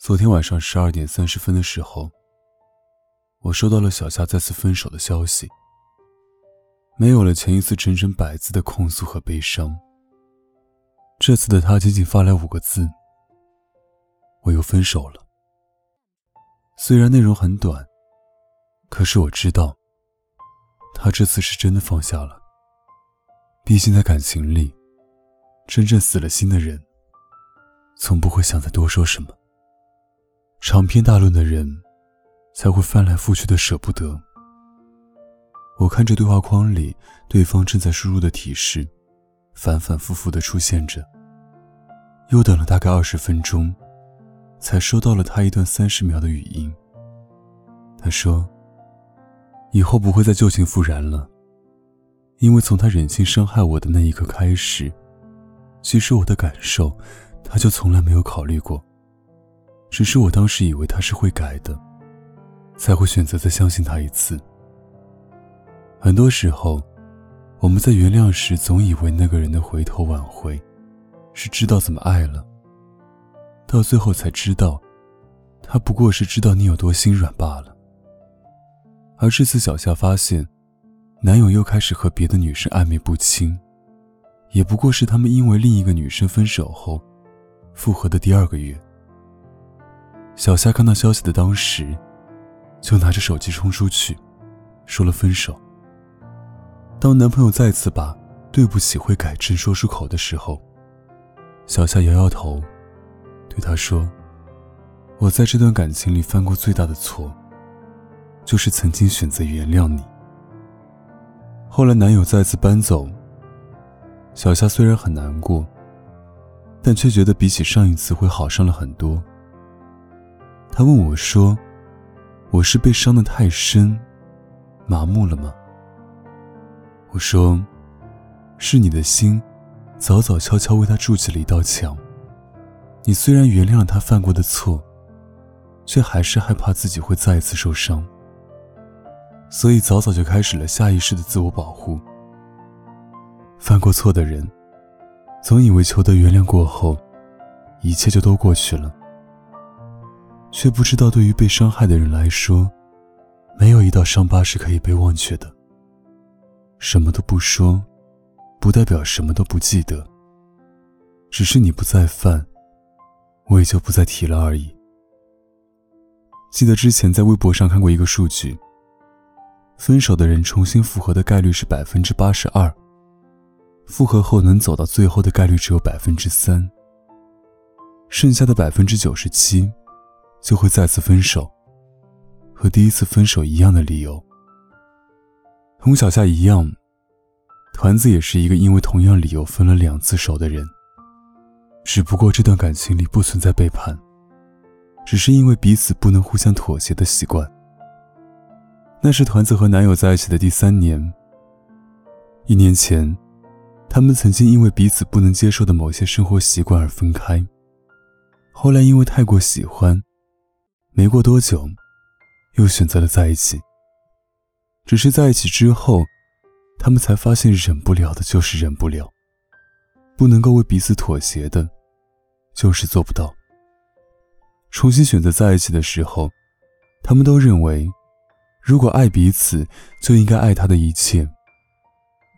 昨天晚上十二点三十分的时候，我收到了小夏再次分手的消息。没有了前一次整整百字的控诉和悲伤，这次的他仅仅发来五个字：“我又分手了。”虽然内容很短。可是我知道，他这次是真的放下了。毕竟在感情里，真正死了心的人，从不会想再多说什么。长篇大论的人，才会翻来覆去的舍不得。我看着对话框里对方正在输入的提示，反反复复的出现着。又等了大概二十分钟，才收到了他一段三十秒的语音。他说。以后不会再旧情复燃了，因为从他忍心伤害我的那一刻开始，其实我的感受，他就从来没有考虑过。只是我当时以为他是会改的，才会选择再相信他一次。很多时候，我们在原谅时，总以为那个人的回头挽回，是知道怎么爱了，到最后才知道，他不过是知道你有多心软罢了。而这次，小夏发现，男友又开始和别的女生暧昧不清，也不过是他们因为另一个女生分手后，复合的第二个月。小夏看到消息的当时，就拿着手机冲出去，说了分手。当男朋友再次把“对不起，会改正”说出口的时候，小夏摇摇头，对他说：“我在这段感情里犯过最大的错。”就是曾经选择原谅你。后来男友再次搬走，小夏虽然很难过，但却觉得比起上一次会好上了很多。他问我说：“我是被伤得太深，麻木了吗？”我说：“是你的心，早早悄悄为他筑起了一道墙。你虽然原谅了他犯过的错，却还是害怕自己会再一次受伤。”所以早早就开始了下意识的自我保护。犯过错的人，总以为求得原谅过后，一切就都过去了，却不知道对于被伤害的人来说，没有一道伤疤是可以被忘却的。什么都不说，不代表什么都不记得，只是你不再犯，我也就不再提了而已。记得之前在微博上看过一个数据。分手的人重新复合的概率是百分之八十二，复合后能走到最后的概率只有百分之三，剩下的百分之九十七就会再次分手，和第一次分手一样的理由。同小夏一样，团子也是一个因为同样理由分了两次手的人，只不过这段感情里不存在背叛，只是因为彼此不能互相妥协的习惯。那是团子和男友在一起的第三年。一年前，他们曾经因为彼此不能接受的某些生活习惯而分开。后来因为太过喜欢，没过多久，又选择了在一起。只是在一起之后，他们才发现忍不了的就是忍不了，不能够为彼此妥协的，就是做不到。重新选择在一起的时候，他们都认为。如果爱彼此，就应该爱他的一切。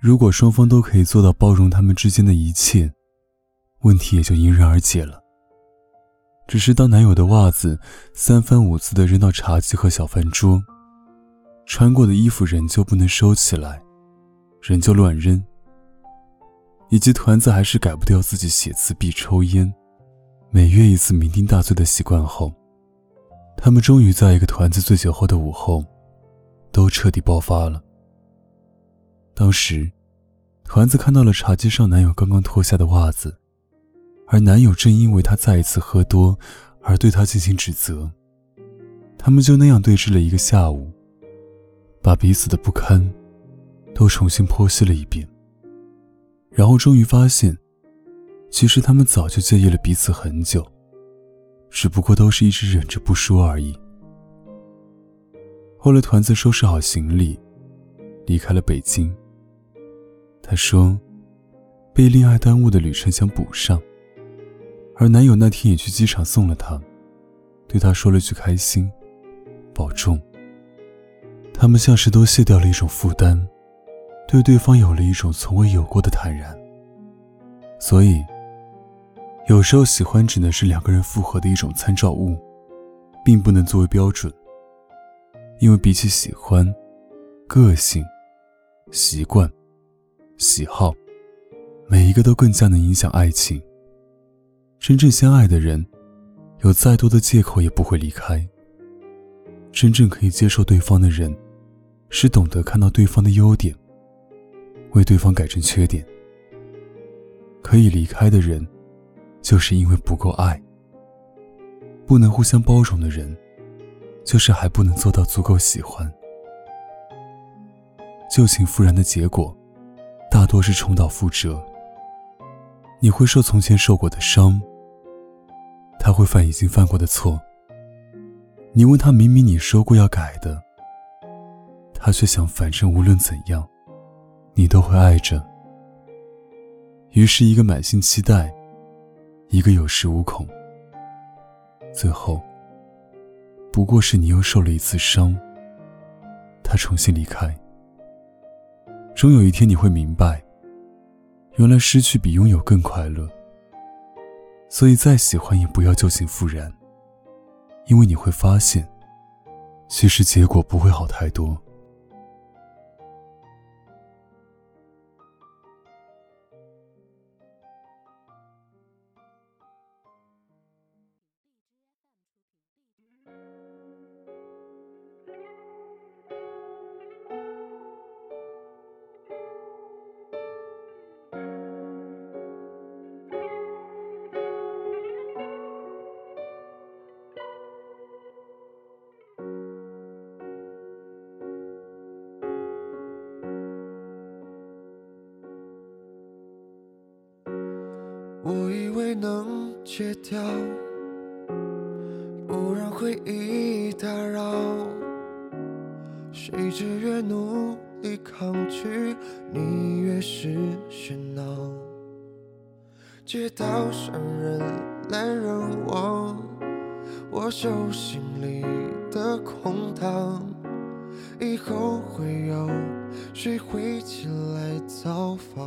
如果双方都可以做到包容他们之间的一切，问题也就迎刃而解了。只是当男友的袜子三番五次的扔到茶几和小饭桌，穿过的衣服仍旧不能收起来，仍旧乱扔，以及团子还是改不掉自己写字必抽烟，每月一次酩酊大醉的习惯后，他们终于在一个团子醉酒后的午后。都彻底爆发了。当时，团子看到了茶几上男友刚刚脱下的袜子，而男友正因为她再一次喝多而对她进行指责。他们就那样对峙了一个下午，把彼此的不堪都重新剖析了一遍，然后终于发现，其实他们早就介意了彼此很久，只不过都是一直忍着不说而已。后来，团子收拾好行李，离开了北京。他说，被恋爱耽误的旅程想补上，而男友那天也去机场送了她，对她说了句开心。保重。他们像是都卸掉了一种负担，对对方有了一种从未有过的坦然。所以，有时候喜欢只能是两个人复合的一种参照物，并不能作为标准。因为比起喜欢，个性、习惯、喜好，每一个都更加能影响爱情。真正相爱的人，有再多的借口也不会离开。真正可以接受对方的人，是懂得看到对方的优点，为对方改正缺点。可以离开的人，就是因为不够爱。不能互相包容的人，就是还不能做到足够喜欢。旧情复燃的结果，大多是重蹈覆辙。你会受从前受过的伤，他会犯已经犯过的错。你问他，明明你说过要改的，他却想反正无论怎样，你都会爱着。于是，一个满心期待，一个有恃无恐，最后，不过是你又受了一次伤，他重新离开。终有一天你会明白，原来失去比拥有更快乐。所以，再喜欢也不要旧情复燃。因为你会发现，其实结果不会好太多。以为能戒掉，不让回忆打扰。谁知越努力抗拒，你越是喧闹。街道上人来人往，我手心里的空荡，以后会有谁会前来造访？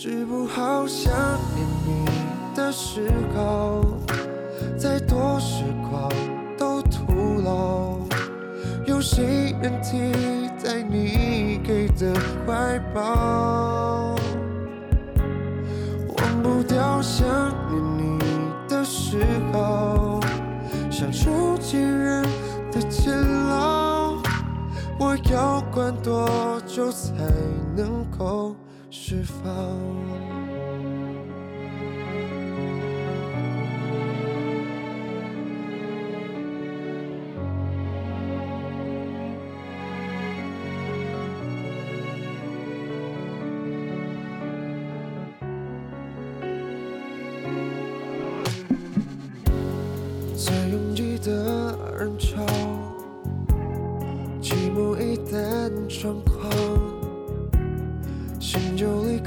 治不好想念你的嗜好，再多时光都徒劳。有谁能替代你给的怀抱？忘不掉想念你的嗜好，像囚禁人的监牢。我要关多久才能够？释放。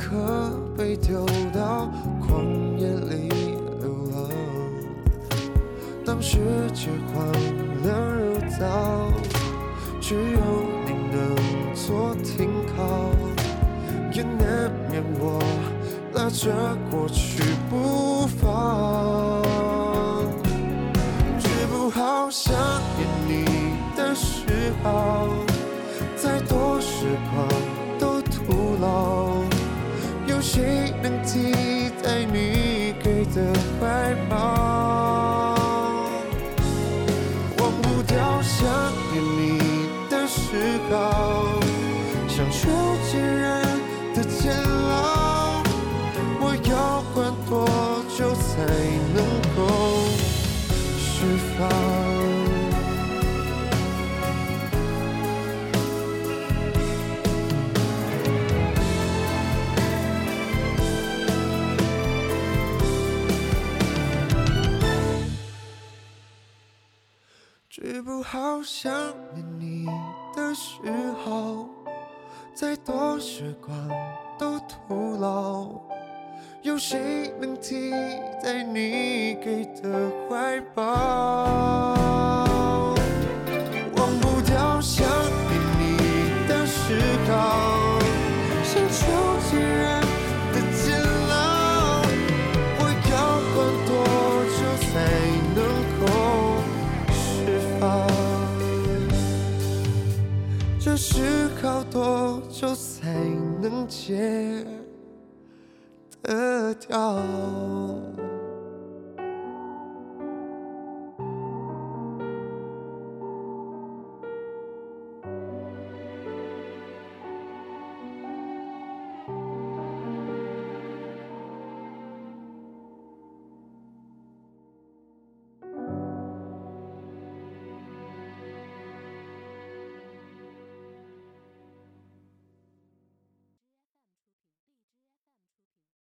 刻被丢到旷野里流浪。当世界荒凉如岛，只有你能做停靠，也难免我拉着过去不放，治不好想念你的嗜好，好想念你的时候，再多时光都徒劳，有谁能替代你给的怀抱？忘不掉想念你的嗜好，才能戒得掉？